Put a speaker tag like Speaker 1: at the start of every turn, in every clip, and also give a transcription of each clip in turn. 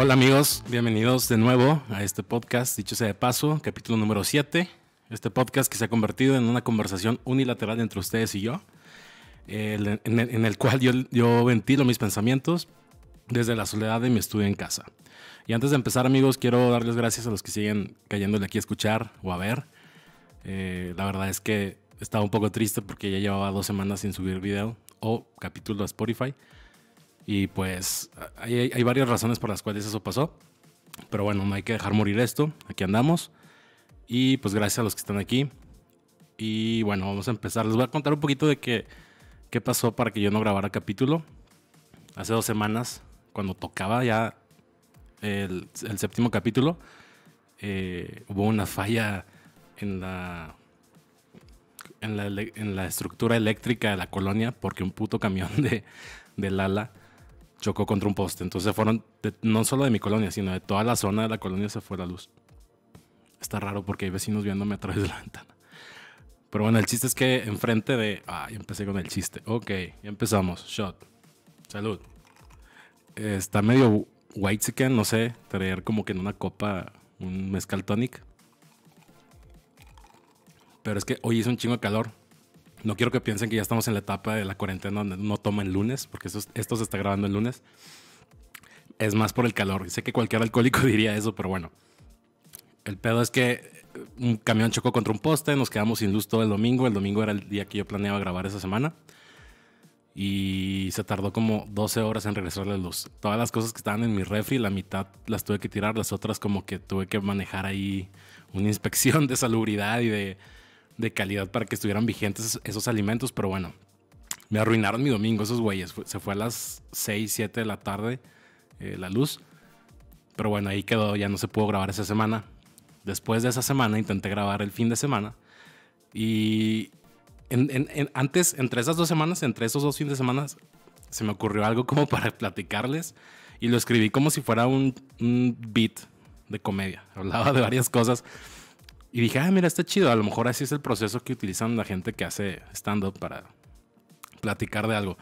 Speaker 1: Hola amigos, bienvenidos de nuevo a este podcast, dicho sea de paso, capítulo número 7. Este podcast que se ha convertido en una conversación unilateral entre ustedes y yo, en el cual yo, yo ventilo mis pensamientos desde la soledad de mi estudio en casa. Y antes de empezar amigos, quiero darles gracias a los que siguen cayéndole aquí a escuchar o a ver. Eh, la verdad es que estaba un poco triste porque ya llevaba dos semanas sin subir video o capítulo a Spotify. Y pues hay, hay varias razones por las cuales eso pasó. Pero bueno, no hay que dejar morir esto. Aquí andamos. Y pues gracias a los que están aquí. Y bueno, vamos a empezar. Les voy a contar un poquito de qué, qué pasó para que yo no grabara capítulo. Hace dos semanas, cuando tocaba ya el, el séptimo capítulo, eh, hubo una falla en la, en la, en la estructura eléctrica de la colonia porque un puto camión de, de Lala chocó contra un poste. Entonces fueron, no solo de mi colonia, sino de toda la zona de la colonia se fue la luz. Está raro porque hay vecinos viéndome a través de la ventana. Pero bueno, el chiste es que enfrente de... Ah, ya empecé con el chiste. Ok, ya empezamos. Shot. Salud. Está medio white no sé, traer como que en una copa un mezcal tonic. Pero es que hoy hizo un chingo de calor. No quiero que piensen que ya estamos en la etapa de la cuarentena donde no toman lunes, porque esto, se está grabando el lunes. Es más por el calor. Sé que cualquier alcohólico diría eso, pero bueno. El pedo es que un camión chocó contra un poste, nos quedamos sin luz todo el domingo. El domingo era el día que yo planeaba grabar esa semana. Y se tardó como 12 horas en regresar la luz. Todas las cosas que estaban en mi refri, la mitad las tuve que tirar, las otras como que tuve que manejar ahí una inspección de salubridad y de, de calidad para que estuvieran vigentes esos, alimentos. Pero bueno, me arruinaron mi domingo esos güeyes. Se fue a las 6, 7 de la tarde eh, la luz. Pero bueno, ahí quedó, ya no se pudo grabar esa semana. Después de esa semana intenté grabar el fin de semana. Y antes, entre esas dos semanas, entre esos dos fines de semana, se me ocurrió algo como para platicarles. Y lo escribí como si fuera un, un beat de comedia. Hablaba de varias cosas. Y dije, ah, mira, está chido. A lo mejor así es el proceso que utilizan la gente que hace stand-up para platicar de algo.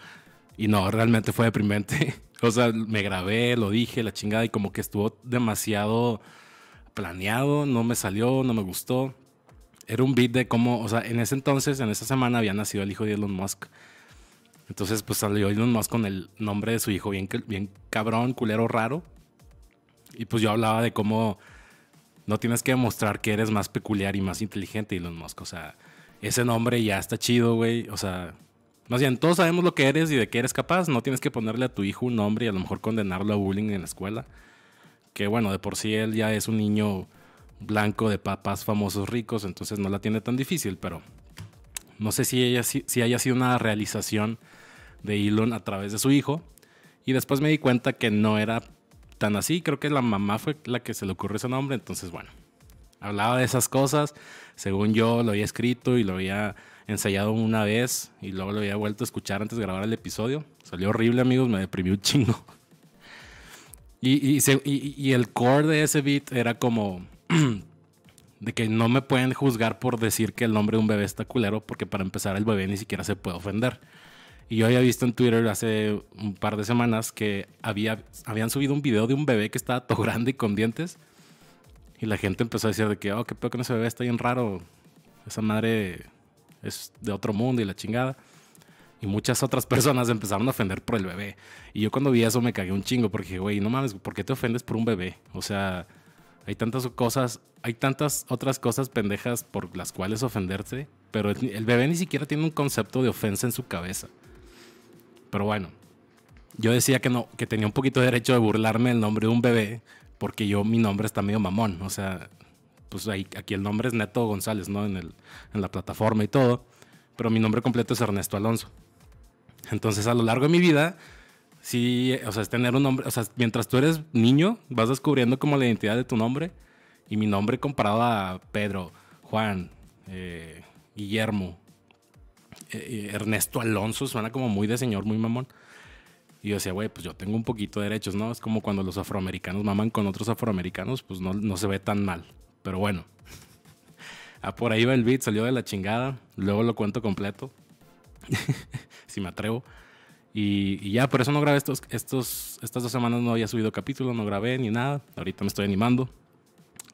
Speaker 1: Y no, realmente fue deprimente. O sea, me grabé, lo dije, la chingada, y como que estuvo demasiado planeado, no me salió, no me gustó. Era un beat de cómo, o sea, en ese entonces, en esa semana había nacido el hijo de Elon Musk. Entonces, pues salió Elon Musk con el nombre de su hijo bien, bien cabrón, culero, raro. Y pues yo hablaba de cómo no tienes que demostrar que eres más peculiar y más inteligente, Elon Musk. O sea, ese nombre ya está chido, güey. O sea, más bien, todos sabemos lo que eres y de qué eres capaz. No tienes que ponerle a tu hijo un nombre y a lo mejor condenarlo a bullying en la escuela. Que bueno, de por sí él ya es un niño blanco de papás famosos ricos, entonces no la tiene tan difícil, pero no sé si, ella, si, si haya sido una realización de Elon a través de su hijo. Y después me di cuenta que no era tan así. Creo que la mamá fue la que se le ocurrió ese nombre. Entonces, bueno, hablaba de esas cosas. Según yo lo había escrito y lo había ensayado una vez y luego lo había vuelto a escuchar antes de grabar el episodio. Salió horrible, amigos. Me deprimió un chingo. Y- y el core de ese beat era como de que no me pueden juzgar por decir que el nombre de un bebé está culero, porque para empezar el bebé ni siquiera se puede ofender. Y yo había visto en Twitter hace un par de semanas que había, habían subido un video de un bebé que estaba todo grande y con dientes. Y la gente empezó a decir de que, oh, qué pedo con ese bebé, está bien raro. Esa madre es de otro mundo y la chingada. Y muchas otras personas empezaron a ofender por el bebé. Y yo cuando vi eso me cagué un chingo porque dije, güey, no mames, ¿por qué te ofendes por un bebé? O sea, hay tantas cosas, hay tantas otras cosas pendejas por las cuales ofenderse, pero el bebé ni siquiera tiene un concepto de ofensa en su cabeza. Pero bueno, yo decía que no, que tenía un poquito de derecho de burlarme del nombre de un bebé, porque yo, mi nombre está medio mamón. O sea, pues ahí, aquí el nombre es Neto González, ¿no? En, el, en la plataforma y todo. Pero mi nombre completo es Ernesto Alonso. Entonces, a lo largo de mi vida, sí, o sea, es tener un nombre, o sea, mientras tú eres niño, vas descubriendo como la identidad de tu nombre. Y mi nombre comparado a Pedro, Juan, eh, Guillermo, Ernesto Alonso, suena como muy de señor, muy mamón. Y yo decía, güey, pues yo tengo un poquito de derechos, ¿no? Es como cuando los afroamericanos maman con otros afroamericanos, pues no, no se ve tan mal. Pero bueno. Por ahí va el beat, salió de la chingada. Luego lo cuento completo. si me atrevo. Y, ya, por eso no grabé estos, estos, estas dos semanas, no había subido capítulo, no grabé ni nada. Ahorita me estoy animando.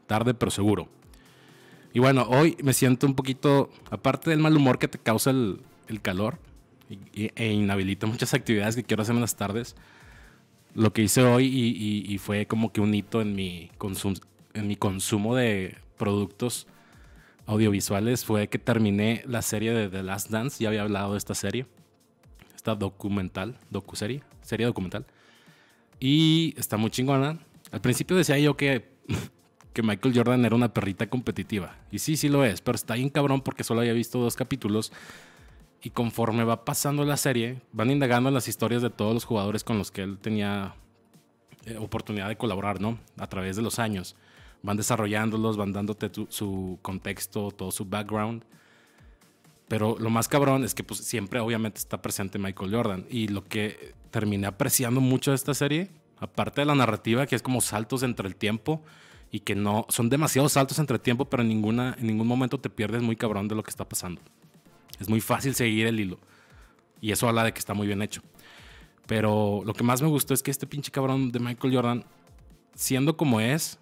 Speaker 1: Tarde, pero seguro. Y bueno, hoy me siento un poquito, aparte del mal humor que te causa el, calor e inhabilita muchas actividades que quiero hacer en las tardes, lo que hice hoy y, fue como que un hito en mi, en mi consumo de productos audiovisuales fue que terminé la serie de The Last Dance. Ya había hablado de esta serie. Esta documental, docuserie, serie documental. Y está muy chingona. Al principio decía yo que, que Michael Jordan era una perrita competitiva. Y sí, sí lo es, pero está bien cabrón porque solo había visto dos capítulos. Y conforme va pasando la serie, van indagando las historias de todos los jugadores con los que él tenía eh, oportunidad de colaborar, ¿no? A través de los años van desarrollándolos, van dándote su contexto, todo su background. Pero lo más cabrón es que pues, siempre obviamente está presente Michael Jordan. Y lo que terminé apreciando mucho de esta serie, aparte de la narrativa, que es como saltos entre el tiempo y que no son demasiados saltos entre tiempo, pero en, ninguna, en ningún momento te pierdes muy cabrón de lo que está pasando. Es muy fácil seguir el hilo. Y eso habla de que está muy bien hecho. Pero lo que más me gustó es que este pinche cabrón de Michael Jordan, siendo como es,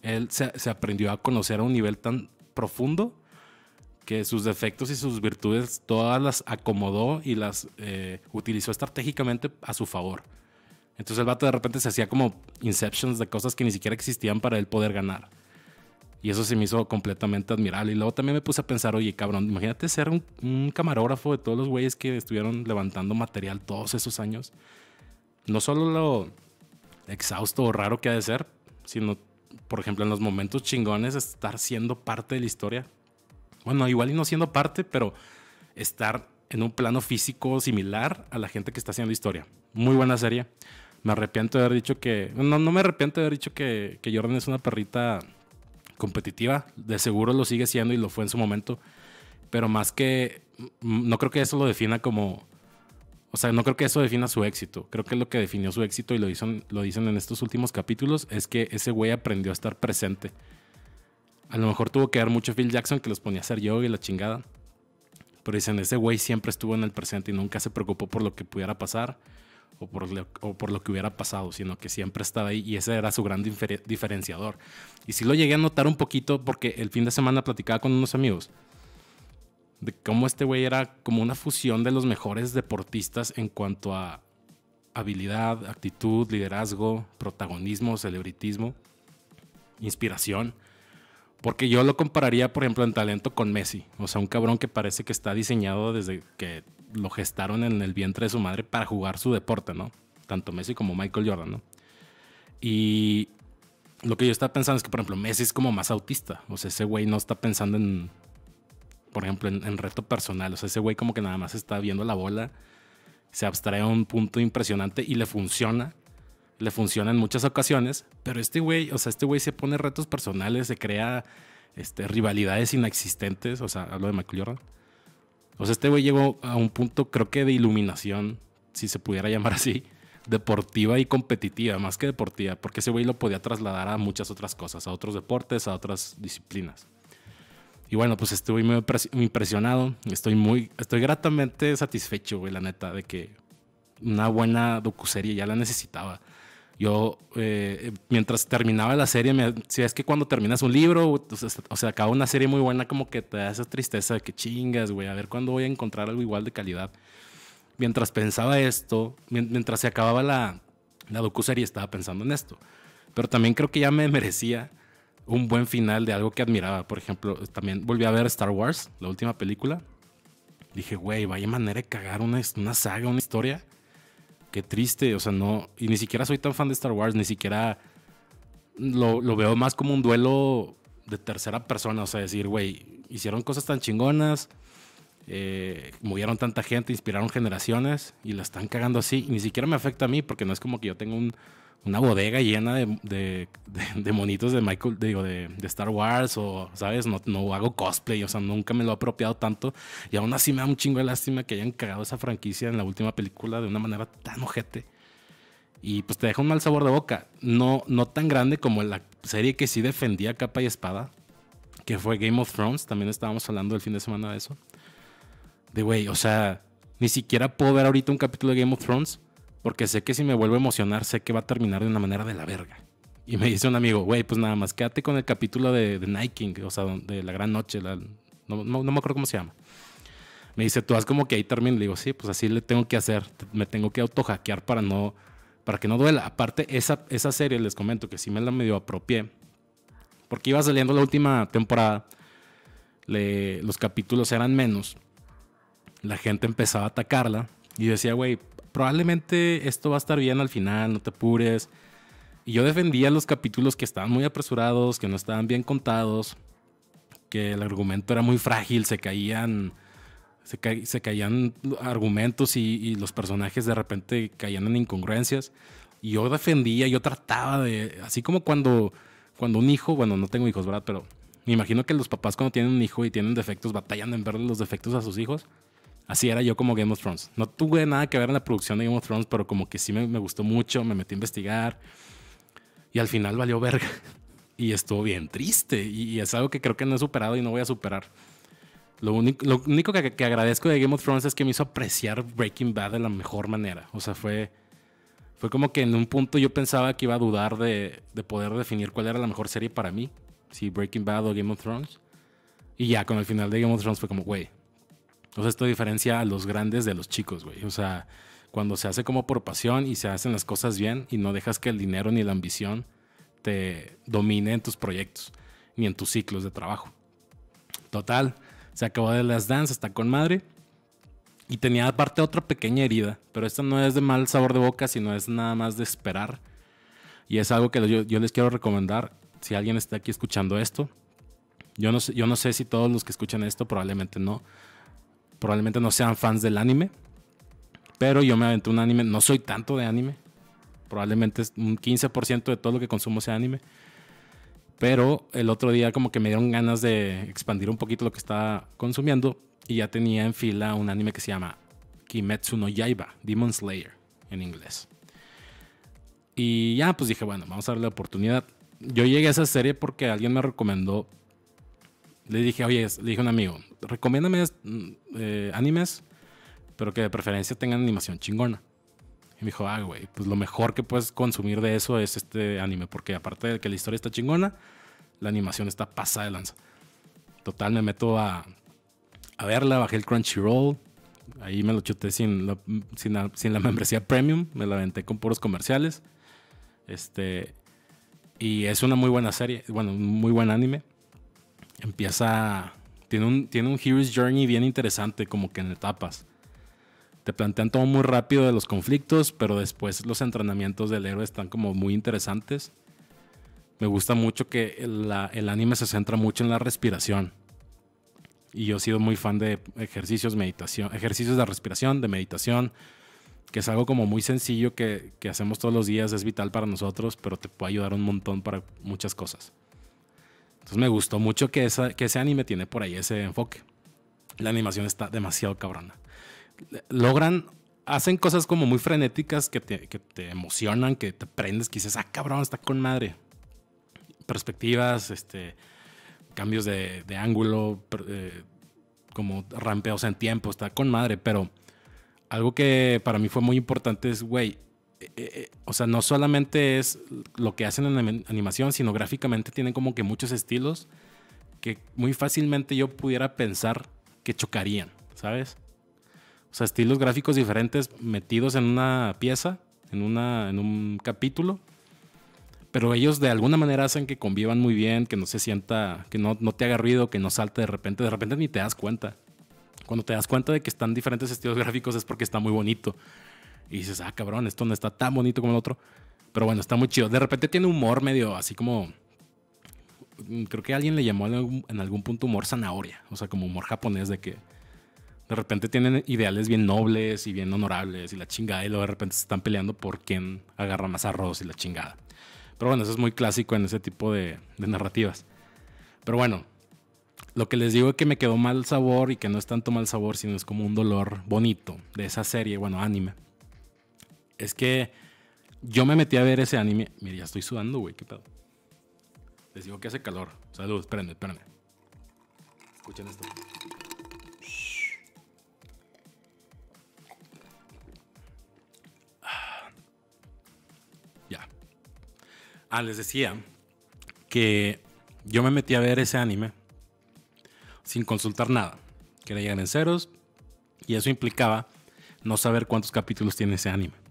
Speaker 1: él se, aprendió a conocer a un nivel tan profundo que sus defectos y sus virtudes todas las acomodó y las eh, utilizó estratégicamente a su favor. Entonces el vato de repente se hacía como inceptions de cosas que ni siquiera existían para él poder ganar. Y eso se me hizo completamente admirable. Y luego también me puse a pensar, oye, cabrón, imagínate ser un, un camarógrafo de todos los güeyes que estuvieron levantando material todos esos años. No solo lo exhausto o raro que ha de ser, sino por ejemplo, en los momentos chingones, estar siendo parte de la historia. Bueno, igual y no siendo parte, pero estar en un plano físico similar a la gente que está haciendo historia. Muy buena serie. Me arrepiento de haber dicho que. No, no me arrepiento de haber dicho que, Jordan es una perrita competitiva. De seguro lo sigue siendo y lo fue en su momento. Pero más que. No creo que eso lo defina como o sea, no creo que eso defina su éxito. Creo que lo que definió su éxito, y lo dicen, lo dicen en estos últimos capítulos, es que ese güey aprendió a estar presente. A lo mejor tuvo que dar mucho Phil Jackson que los ponía a hacer yoga y la chingada. Pero dicen, ese güey siempre estuvo en el presente y nunca se preocupó por lo que pudiera pasar o por, lo, que hubiera pasado, sino que siempre estaba ahí y ese era su gran diferenciador. Y sí lo llegué a notar un poquito porque el fin de semana platicaba con unos amigos de cómo este güey era como una fusión de los mejores deportistas en cuanto a habilidad, actitud, liderazgo, protagonismo, celebritismo, inspiración. Porque yo lo compararía, por ejemplo, en talento con Messi. O sea, un cabrón que parece que está diseñado desde que lo gestaron en el vientre de su madre para jugar su deporte, ¿no? Tanto Messi como Michael Jordan, ¿no? Y lo que yo estaba pensando es que, por ejemplo, Messi es como más autista. O sea, ese güey no está pensando en por ejemplo, en, reto personal. O sea, ese güey como que nada más está viendo la bola, se abstrae a un punto impresionante y le funciona. Le funciona en muchas ocasiones, pero este güey, o sea, este güey se pone retos personales, se crea este, rivalidades inexistentes. O sea, hablo de Michael O este güey llegó a un punto, creo que de iluminación, si se pudiera llamar así, deportiva y competitiva, más que deportiva, porque ese güey lo podía trasladar a muchas otras cosas, a otros deportes, a otras disciplinas. Y bueno, pues estoy muy impresionado. Estoy muy, estoy gratamente satisfecho, güey, la neta, de que una buena docuserie ya la necesitaba. Yo, eh, mientras terminaba la serie, me, si es que cuando terminas un libro, o sea, acaba una serie muy buena, como que te da esa tristeza de que chingas, güey, a ver cuándo voy a encontrar algo igual de calidad. Mientras pensaba esto, mientras se acababa la, la docuserie, estaba pensando en esto. Pero también creo que ya me merecía un buen final de algo que admiraba. Por ejemplo, también volví a ver Star Wars, la última película. Dije, güey, vaya manera de cagar una, una saga, una historia. Qué triste, o sea, no. Y ni siquiera soy tan fan de Star Wars, ni siquiera lo, lo veo más como un duelo de tercera persona. O sea, decir, güey, hicieron cosas tan chingonas, eh, movieron tanta gente, inspiraron generaciones y la están cagando así. Y ni siquiera me afecta a mí, porque no es como que yo tenga un una bodega llena de, de, monitos de Michael, digo, de, Star Wars o, ¿sabes? No, no hago cosplay, o sea, nunca me lo he apropiado tanto. Y aún así me da un chingo de lástima que hayan cagado esa franquicia en la última película de una manera tan ojete. Y pues te deja un mal sabor de boca. No, no tan grande como la serie que sí defendía capa y espada, que fue Game of Thrones. También estábamos hablando el fin de semana de eso. De güey, o sea, ni siquiera puedo ver ahorita un capítulo de Game of Thrones porque sé que si me vuelvo a emocionar, sé que va a terminar de una manera de la verga. Y me dice un amigo, güey, pues nada más quédate con el capítulo de, de King, o sea, de la gran noche, no, no, me acuerdo cómo se llama. Me dice, tú haz como que ahí termina. Le digo, sí, pues así le tengo que hacer. Me tengo que autohackear para no, para que no duela. Aparte, esa, esa serie, les comento que sí me la medio apropié. Porque iba saliendo la última temporada. los capítulos eran menos. La gente empezaba a atacarla. Y decía, güey, probablemente esto va a estar bien al final, no te apures. Y yo defendía los capítulos que estaban muy apresurados, que no estaban bien contados, que el argumento era muy frágil, se caían, se, caían argumentos y, los personajes de repente caían en incongruencias. Y yo defendía, yo trataba de, así como cuando, cuando un hijo, bueno, no tengo hijos, ¿verdad? Pero me imagino que los papás cuando tienen un hijo y tienen defectos, batallan en verle los defectos a sus hijos. Así era yo como Game of Thrones. No tuve nada que ver en la producción de Game of Thrones, pero como que sí me, gustó mucho, me metí a investigar. Y al final valió verga. Y estuvo bien triste. Y, es algo que creo que no he superado y no voy a superar. Lo único, único que, agradezco de Game of Thrones es que me hizo apreciar Breaking Bad de la mejor manera. O sea, fue, fue como que en un punto yo pensaba que iba a dudar de, de poder definir cuál era la mejor serie para mí. Si Breaking Bad o Game of Thrones. Y ya con el final de Game of Thrones fue como, güey, o sea, esto diferencia a los grandes de los chicos, güey. O sea, cuando se hace como por pasión y se hacen las cosas bien y no dejas que el dinero ni la ambición te domine en tus proyectos ni en tus ciclos de trabajo. Total, se acabó de las Dance, está con madre. Y tenía aparte otra pequeña herida, pero esta no es de mal sabor de boca, sino es nada más de esperar. Y es algo que yo, yo les quiero recomendar si alguien está aquí escuchando esto. Yo no, sé, yo no sé si todos los que escuchan esto, probablemente no probablemente no sean fans del anime. Pero yo me aventé un anime, no soy tanto de anime. Probablemente un 15% de todo lo que consumo sea anime. Pero el otro día como que me dieron ganas de expandir un poquito lo que estaba consumiendo. Y ya tenía en fila un anime que se llama Kimetsu no Yaiba, Demon Slayer en inglés. Y ya pues dije, bueno, vamos a darle la oportunidad. Yo llegué a esa serie porque alguien me recomendó le dije, oye, le dije a un amigo, recomiéndame mm, eh, animes, pero que de preferencia tengan animación chingona. Y me dijo, ah, güey, pues lo mejor que puedes consumir de eso es este anime, porque aparte de que la historia está chingona, la animación está pasada de lanza. Total, me meto a, a verla, bajé el Crunchyroll, ahí me lo chuté sin la, sin, la membresía premium, me la aventé con puros comerciales. Este, y es una muy buena serie, bueno, un muy buen anime empieza. Tiene un, tiene un Hero's Journey bien interesante, como que en etapas. Te plantean todo muy rápido de los conflictos, pero después los entrenamientos del héroe están como muy interesantes. Me gusta mucho que el, anime se centra mucho en la respiración. Y yo he sido muy fan de ejercicios, meditación, ejercicios de respiración, de meditación, que es algo como muy sencillo que, que hacemos todos los días, es vital para nosotros, pero te puede ayudar un montón para muchas cosas. Entonces me gustó mucho que, que ese anime tiene por ahí ese enfoque. La animación está demasiado cabrona. Logran, hacen cosas como muy frenéticas que te, que te emocionan, que te prendes, que dices, ah, cabrón, está con madre. Perspectivas, este, cambios de, de ángulo, eh, como rampeos en tiempo, está con madre, pero algo que para mí fue muy importante es, güey, eh, eh, o sea, no solamente es lo que hacen en animación, sino gráficamente tienen como que muchos estilos que muy fácilmente yo pudiera pensar que chocarían, ¿sabes? O sea, estilos gráficos diferentes metidos en una pieza, en, una, en un capítulo, pero ellos de alguna manera hacen que convivan muy bien, que no se sienta, que no, no te haga ruido, que no salte de repente, de repente ni te das cuenta. Cuando te das cuenta de que están diferentes estilos gráficos es porque está muy bonito. Y dices, ah, cabrón, esto no está tan bonito como el otro. Pero bueno, está muy chido. De repente tiene humor medio así como. Creo que alguien le llamó en algún, punto humor zanahoria. O sea, como humor japonés de que de repente tienen ideales bien nobles y bien honorables y la chingada. Y luego de repente se están peleando por quién agarra más arroz y la chingada. Pero bueno, eso es muy clásico en ese tipo de, de narrativas. Pero bueno, lo que les digo es que me quedó mal sabor y que no es tanto mal sabor, sino es como un dolor bonito de esa serie, bueno, anime es que yo me metí a ver ese anime. Mira, ya estoy sudando, güey, qué pedo. Les digo que hace calor. Salud, espérenme, espérenme. Escuchen esto. Ya. Ah, les decía que yo me metí a ver ese anime sin consultar nada. Quería llegar en ceros y eso implicaba no saber cuántos capítulos tiene ese anime.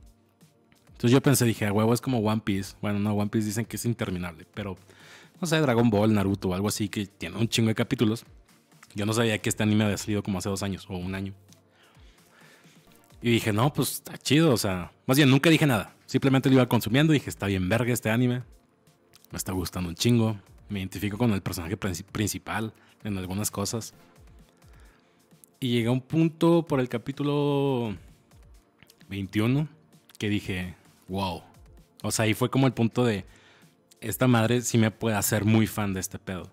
Speaker 1: Entonces yo pensé, dije, a huevo es como One Piece. Bueno, no, One Piece dicen que es interminable, pero no sé, Dragon Ball, Naruto o algo así que tiene un chingo de capítulos. Yo no sabía que este anime había salido como hace dos años o un año. Y dije, no, pues está chido, o sea, más bien nunca dije nada. Simplemente lo iba consumiendo y dije, está bien verga este anime. Me está gustando un chingo. Me identifico con el personaje principal en algunas cosas. Y llegué a un punto por el capítulo 21 que dije, wow. O sea, ahí fue como el punto de, esta madre sí me puede hacer muy fan de este pedo.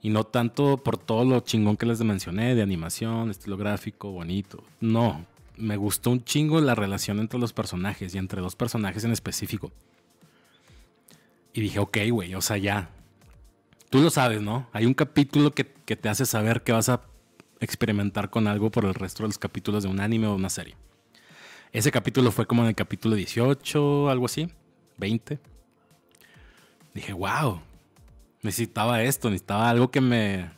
Speaker 1: Y no tanto por todo lo chingón que les mencioné, de animación, estilo gráfico, bonito. No, me gustó un chingo la relación entre los personajes y entre dos personajes en específico. Y dije, ok, güey, o sea, ya. Tú lo sabes, ¿no? Hay un capítulo que, que te hace saber que vas a experimentar con algo por el resto de los capítulos de un anime o una serie. Ese capítulo fue como en el capítulo 18, algo así, 20 dije, wow, necesitaba esto, necesitaba algo que me...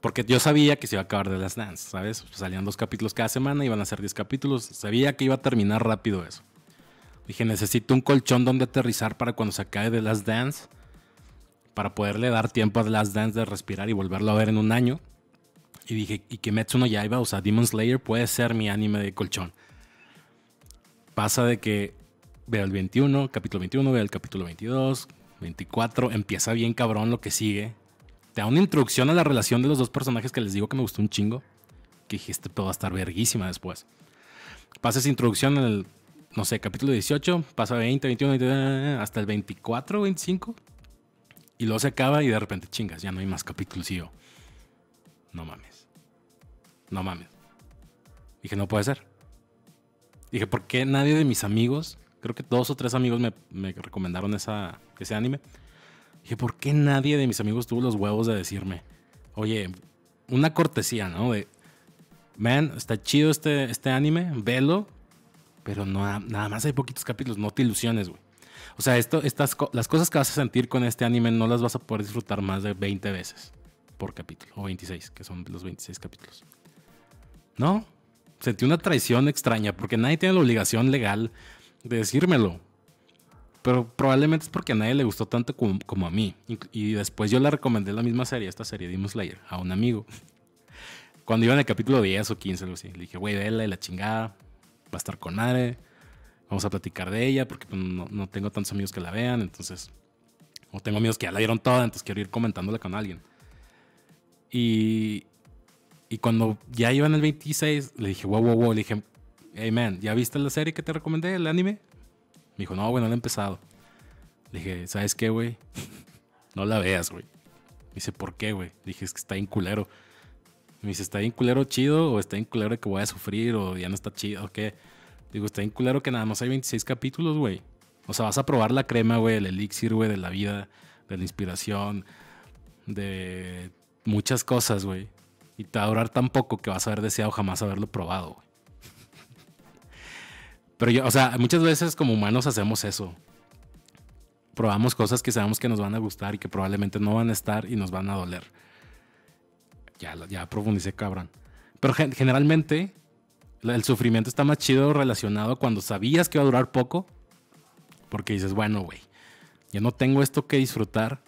Speaker 1: Porque yo sabía que se iba a acabar de las Dance, ¿sabes? Salían dos capítulos cada semana, iban a ser 10 capítulos, sabía que iba a terminar rápido eso. Dije, necesito un colchón donde aterrizar para cuando se acabe de las Dance, para poderle dar tiempo a Last Dance de respirar y volverlo a ver en un año. Y dije, y que Metsu no Yaiba, o sea, Demon Slayer puede ser mi anime de colchón. Pasa de que veo el 21, capítulo 21, veo el capítulo 22, 24, empieza bien cabrón lo que sigue. Te da una introducción a la relación de los dos personajes que les digo que me gustó un chingo. Que dijiste, todo va a estar verguísima después. Pasa esa introducción en el, no sé, capítulo 18, pasa 20, 21, hasta el 24, 25. Y luego se acaba y de repente chingas, ya no hay más capítulos. Y yo, no mames. No mames. Dije, no puede ser. Dije, ¿por qué nadie de mis amigos creo que dos o tres amigos me, recomendaron esa, ese anime. Dije, ¿por qué nadie de mis amigos tuvo los huevos de decirme, oye, una cortesía, ¿no? De, man, está chido este, este anime, velo, pero no, nada más hay poquitos capítulos, no te ilusiones, güey. O sea, esto, estas, las cosas que vas a sentir con este anime no las vas a poder disfrutar más de 20 veces por capítulo, o 26, que son los 26 capítulos. No, sentí una traición extraña, porque nadie tiene la obligación legal de decírmelo. Pero probablemente es porque a nadie le gustó tanto como, a mí. Y, después yo le recomendé la misma serie, esta serie Demon Slayer, a un amigo. Cuando iba en el capítulo 10 o 15, algo así. Le dije, güey, vela y la chingada. Va a estar con madre. Vamos a platicar de ella porque pues, no, tengo tantos amigos que la vean. Entonces, o tengo amigos que ya la vieron toda, entonces quiero ir comentándola con alguien. Y, y cuando ya iba en el 26, le dije, wow, wow, wow. Le dije, hey man, ¿ya viste la serie que te recomendé, el anime? Me dijo, no, bueno, no la he empezado. Le dije, ¿sabes qué, güey? no la veas, güey. Me dice, ¿por qué, güey? Dije, es que está bien culero. Me dice, ¿está bien culero chido o está bien culero que voy a sufrir o ya no está chido o qué? Digo, está bien culero que nada más hay 26 capítulos, güey. O sea, vas a probar la crema, güey, el elixir, güey, de la vida, de la inspiración, de muchas cosas, güey. Y te va a durar tan poco que vas a haber deseado jamás haberlo probado. Pero yo, o sea, muchas veces como humanos hacemos eso. Probamos cosas que sabemos que nos van a gustar y que probablemente no van a estar y nos van a doler. Ya, ya profundicé, cabrón. Pero generalmente el sufrimiento está más chido relacionado cuando sabías que iba a durar poco. Porque dices, bueno, güey, ya no tengo esto que disfrutar,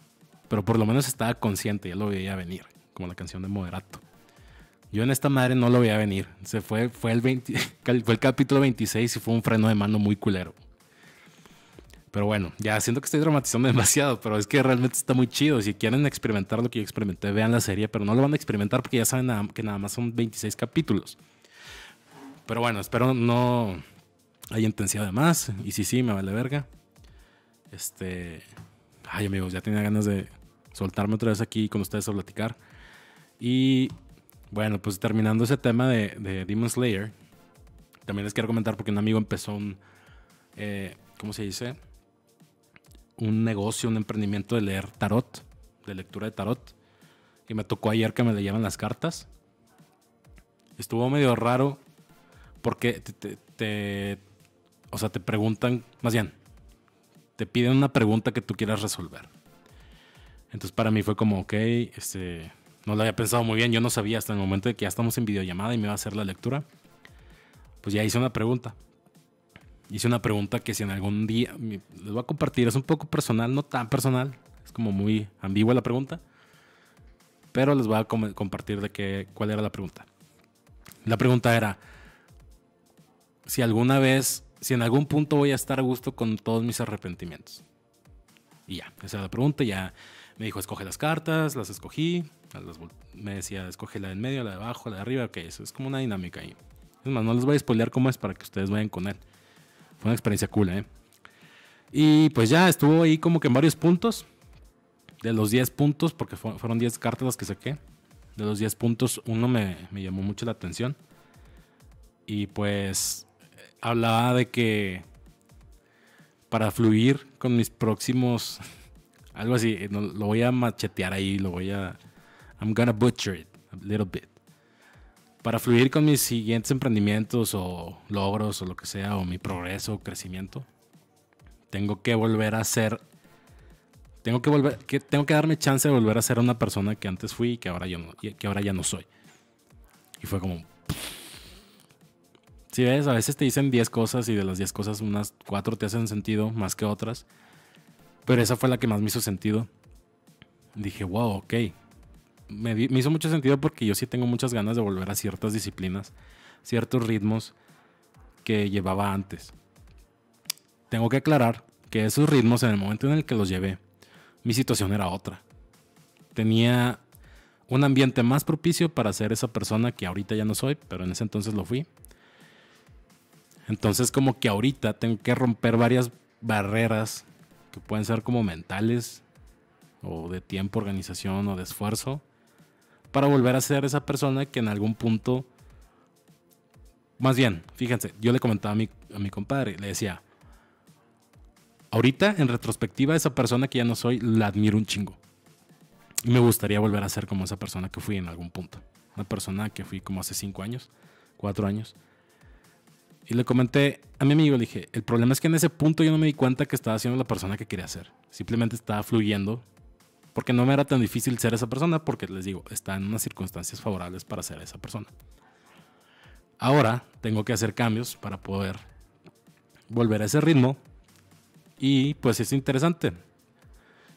Speaker 1: pero por lo menos estaba consciente, ya lo veía venir, como la canción de Moderato. Yo en esta madre no lo veía venir. Se fue, fue el, fue el capítulo 26 y fue un freno de mano muy culero. Pero bueno, ya siento que estoy dramatizando demasiado, pero es que realmente está muy chido. Si quieren experimentar lo que yo experimenté, vean la serie, pero no lo van a experimentar porque ya saben que nada más son 26 capítulos. Pero bueno, espero no haya intensidad de más. Y si sí, me vale verga. Este. Ay, amigos, ya tenía ganas de soltarme otra vez aquí con ustedes a platicar. Y bueno, pues terminando ese tema de, Demon Slayer, también les quiero comentar porque un amigo empezó un, eh, ¿cómo se dice? Un negocio, un emprendimiento de leer tarot, de lectura de tarot. Y me tocó ayer que me leyeran las cartas. Estuvo medio raro porque te, o sea, te preguntan, más bien, te piden una pregunta que tú quieras resolver. Entonces para mí fue como, ok, este, no lo había pensado muy bien, yo no sabía hasta el momento de que ya estamos en videollamada y me iba a hacer la lectura. Pues ya hice una pregunta. Hice una pregunta que si en algún día, les voy a compartir, es un poco personal, no tan personal, es como muy ambigua la pregunta, pero les voy a compartir de qué, cuál era la pregunta. La pregunta era, si alguna vez, si en algún punto voy a estar a gusto con todos mis arrepentimientos. Y ya, esa era la pregunta, ya me dijo, escoge las cartas, las escogí. me decía, escoge la del medio, la de abajo, la de arriba. Ok, eso es como una dinámica ahí. Es más, no les voy a spoilear cómo es para que ustedes vayan con él. Fue una experiencia cool, ¿eh? Y pues ya estuvo ahí como que en varios puntos. De los 10 puntos, porque fueron 10 cartas las que saqué. De los 10 puntos, uno me, me llamó mucho la atención. Y pues hablaba de que para fluir con mis próximos algo así, eh, lo voy a machetear ahí, lo voy a... I'm gonna butcher it a little bit. Para fluir con mis siguientes emprendimientos o logros o lo que sea, o mi progreso o crecimiento, tengo que volver a ser... Tengo que volver, que tengo que darme chance de volver a ser una persona que antes fui y que ahora, yo no, que ahora ya no soy. Y fue como... Si ves, a veces te dicen 10 cosas y de las 10 cosas unas 4 te hacen sentido más que otras. Pero esa fue la que más me hizo sentido. Dije, wow, ok. Me, hizo mucho sentido porque yo sí tengo muchas ganas de volver a ciertas disciplinas, ciertos ritmos que llevaba antes. Tengo que aclarar que esos ritmos en el momento en el que los llevé, mi situación era otra. Tenía un ambiente más propicio para ser esa persona que ahorita ya no soy, pero en ese entonces lo fui. Entonces como que ahorita tengo que romper varias barreras que pueden ser como mentales o de tiempo, organización o de esfuerzo para volver a ser esa persona que en algún punto, más bien, fíjense, yo le comentaba a mi, a mi compadre, le decía, ahorita en retrospectiva esa persona que ya no soy, la admiro un chingo. Me gustaría volver a ser como esa persona que fui en algún punto. Una persona que fui como hace cinco años, cuatro años y le comenté a mi amigo, le dije, el problema es que en ese punto yo no me di cuenta que estaba siendo la persona que quería ser. Simplemente estaba fluyendo. Porque no me era tan difícil ser esa persona, porque les digo, está en unas circunstancias favorables para ser esa persona. Ahora tengo que hacer cambios para poder volver a ese ritmo. Y pues es interesante.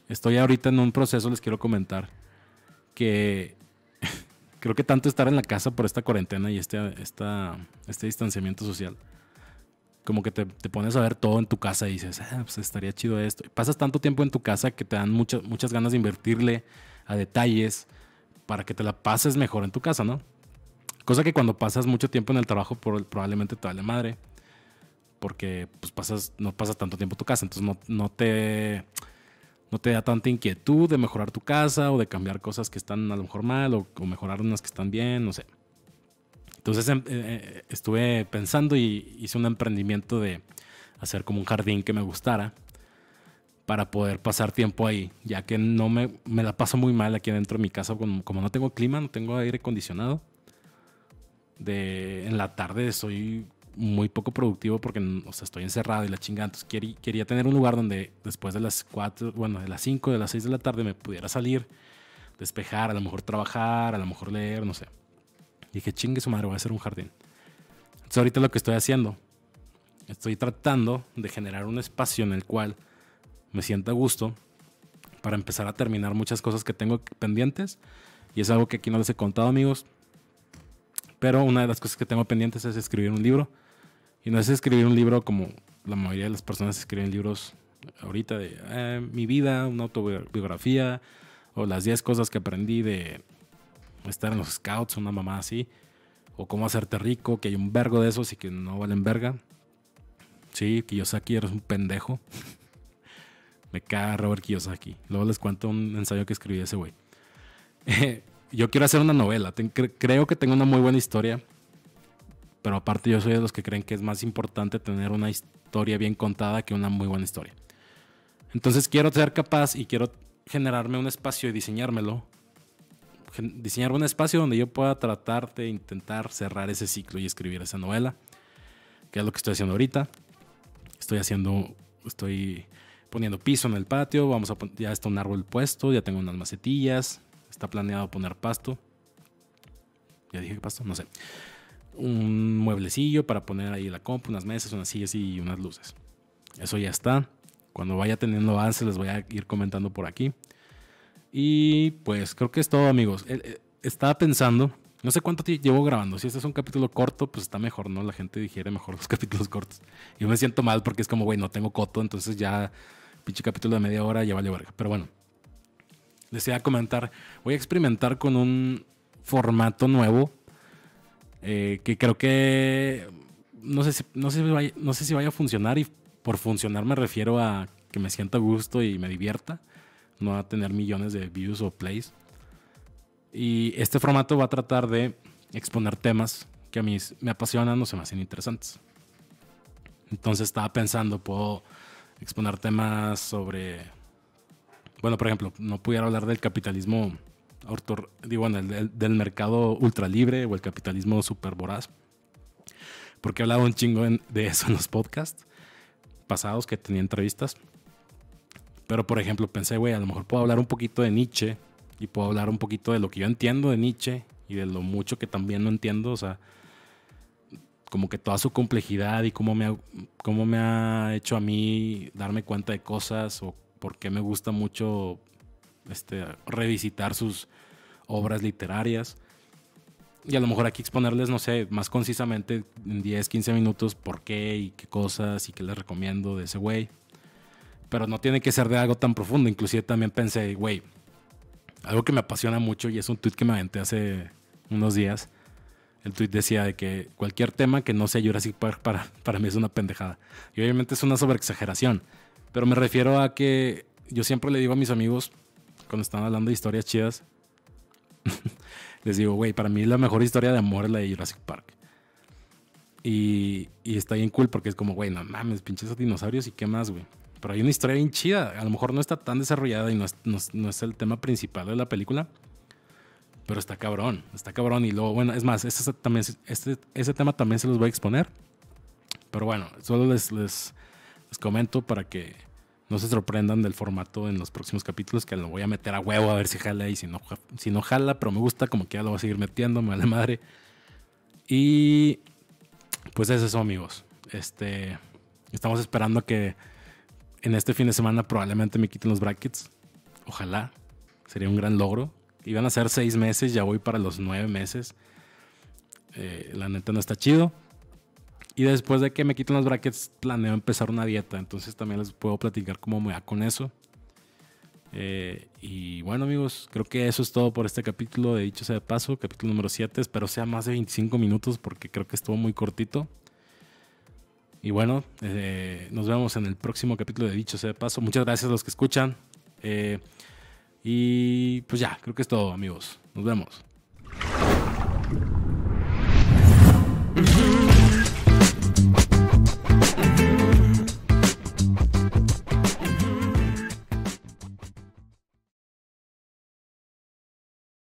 Speaker 1: Estoy ahorita en un proceso, les quiero comentar, que creo que tanto estar en la casa por esta cuarentena y este, esta, este distanciamiento social, como que te, te, pones a ver todo en tu casa y dices, ah, pues estaría chido esto. pasas tanto tiempo en tu casa que te dan muchas, muchas ganas de invertirle a detalles para que te la pases mejor en tu casa, ¿no? Cosa que cuando pasas mucho tiempo en el trabajo probablemente te vale madre. Porque pues pasas, no pasas tanto tiempo en tu casa. Entonces no, no te no te da tanta inquietud de mejorar tu casa o de cambiar cosas que están a lo mejor mal o, mejorar unas que están bien, no sé. Entonces em, eh, eh, estuve pensando y hice un emprendimiento de hacer como un jardín que me gustara para poder pasar tiempo ahí, ya que no me, me la paso muy mal aquí dentro de mi casa, como, como no tengo clima, no tengo aire acondicionado. De, en la tarde soy muy poco productivo porque o sea, estoy encerrado y la chingada. Entonces quería, quería tener un lugar donde después de las 4, bueno, de las 5, de las 6 de la tarde me pudiera salir, despejar, a lo mejor trabajar, a lo mejor leer, no sé. dije, chingue su madre, voy a hacer un jardín. Entonces ahorita lo que estoy haciendo, estoy tratando de generar un espacio en el cual me sienta a gusto para empezar a terminar muchas cosas que tengo pendientes. Y es algo que aquí no les he contado, amigos. Pero una de las cosas que tengo pendientes es escribir un libro. Y no es escribir un libro como la mayoría de las personas escriben libros ahorita de eh, mi vida, una autobiografía, o las 10 cosas que aprendí de estar en los scouts, una mamá así, o cómo hacerte rico, que hay un vergo de esos y que no valen verga. Sí, Kiyosaki eres un pendejo. Me caga Robert Kiyosaki. Luego les cuento un ensayo que escribí ese güey. yo quiero hacer una novela. creo que tengo una muy buena historia pero aparte yo soy de los que creen que es más importante tener una historia bien contada que una muy buena historia. Entonces quiero ser capaz y quiero generarme un espacio y diseñármelo. Diseñar un espacio donde yo pueda tratar de intentar cerrar ese ciclo y escribir esa novela, que es lo que estoy haciendo ahorita. Estoy haciendo, estoy poniendo piso en el patio, vamos a ya está un árbol puesto, ya tengo unas macetillas, está planeado poner pasto. Ya dije que pasto, no sé. Un mueblecillo para poner ahí la compu, unas mesas, unas sillas y unas luces. Eso ya está. Cuando vaya teniendo avance les voy a ir comentando por aquí. Y pues creo que es todo amigos. Eh, eh, estaba pensando, no sé cuánto llevo grabando. Si este es un capítulo corto, pues está mejor, ¿no? La gente digiere mejor los capítulos cortos. Yo me siento mal porque es como, güey, no tengo coto, entonces ya pinche capítulo de media hora ya vale verga. Pero bueno, les a comentar, voy a experimentar con un formato nuevo eh, que creo que no sé, si, no, sé vaya, no sé si vaya a funcionar y por funcionar me refiero a que me sienta a gusto y me divierta, no a tener millones de views o plays. Y este formato va a tratar de exponer temas que a mí me apasionan o se me hacen interesantes. Entonces estaba pensando, puedo exponer temas sobre, bueno, por ejemplo, no pudiera hablar del capitalismo, digo, del, del mercado ultra libre o el capitalismo super voraz, porque he hablado un chingo de eso en los podcasts pasados que tenía entrevistas. Pero, por ejemplo, pensé, güey, a lo mejor puedo hablar un poquito de Nietzsche y puedo hablar un poquito de lo que yo entiendo de Nietzsche y de lo mucho que también no entiendo, o sea, como que toda su complejidad y cómo me ha, cómo me ha hecho a mí darme cuenta de cosas o por qué me gusta mucho este, revisitar sus obras literarias. Y a lo mejor aquí exponerles, no sé, más concisamente en 10, 15 minutos por qué y qué cosas y qué les recomiendo de ese güey. Pero no tiene que ser de algo tan profundo. Inclusive también pensé, güey, algo que me apasiona mucho y es un tweet que me aventé hace unos días. El tweet decía de que cualquier tema que no sea Jurassic Park para, para mí es una pendejada. Y obviamente es una sobreexageración. Pero me refiero a que yo siempre le digo a mis amigos, cuando están hablando de historias chidas, les digo, güey, para mí la mejor historia de amor es la de Jurassic Park. Y, está bien cool porque es como, güey, no mames, pinches dinosaurios y qué más, güey. Pero hay una historia bien chida. A lo mejor no está tan desarrollada y no es, el tema principal de la película. Pero está cabrón, está cabrón. Y luego, bueno, es más, ese, también, este, ese tema también se los voy a exponer. Pero bueno, solo les, les, comento para que no se sorprendan del formato en los próximos capítulos, que lo voy a meter a huevo a ver si jala y si no, si no jala, pero me gusta, como que ya lo voy a seguir metiendo, me vale madre. Y pues es eso, amigos. Este, estamos esperando que en este fin de semana probablemente me quiten los brackets. Ojalá. Sería un gran logro. Iban a ser seis meses, ya voy para los nueve meses. Eh, la neta no está chido. Y después de que me quiten los brackets, planeo empezar una dieta. Entonces también les puedo platicar cómo me va con eso. Eh, y bueno, amigos, creo que eso es todo por este capítulo de Dicho sea de Paso, capítulo número 7. Espero sea más de 25 minutos porque creo que estuvo muy cortito. Y bueno, eh, nos vemos en el próximo capítulo de Dicho sea de Paso. Muchas gracias a los que escuchan. Eh, y pues ya, creo que es todo, amigos. Nos vemos.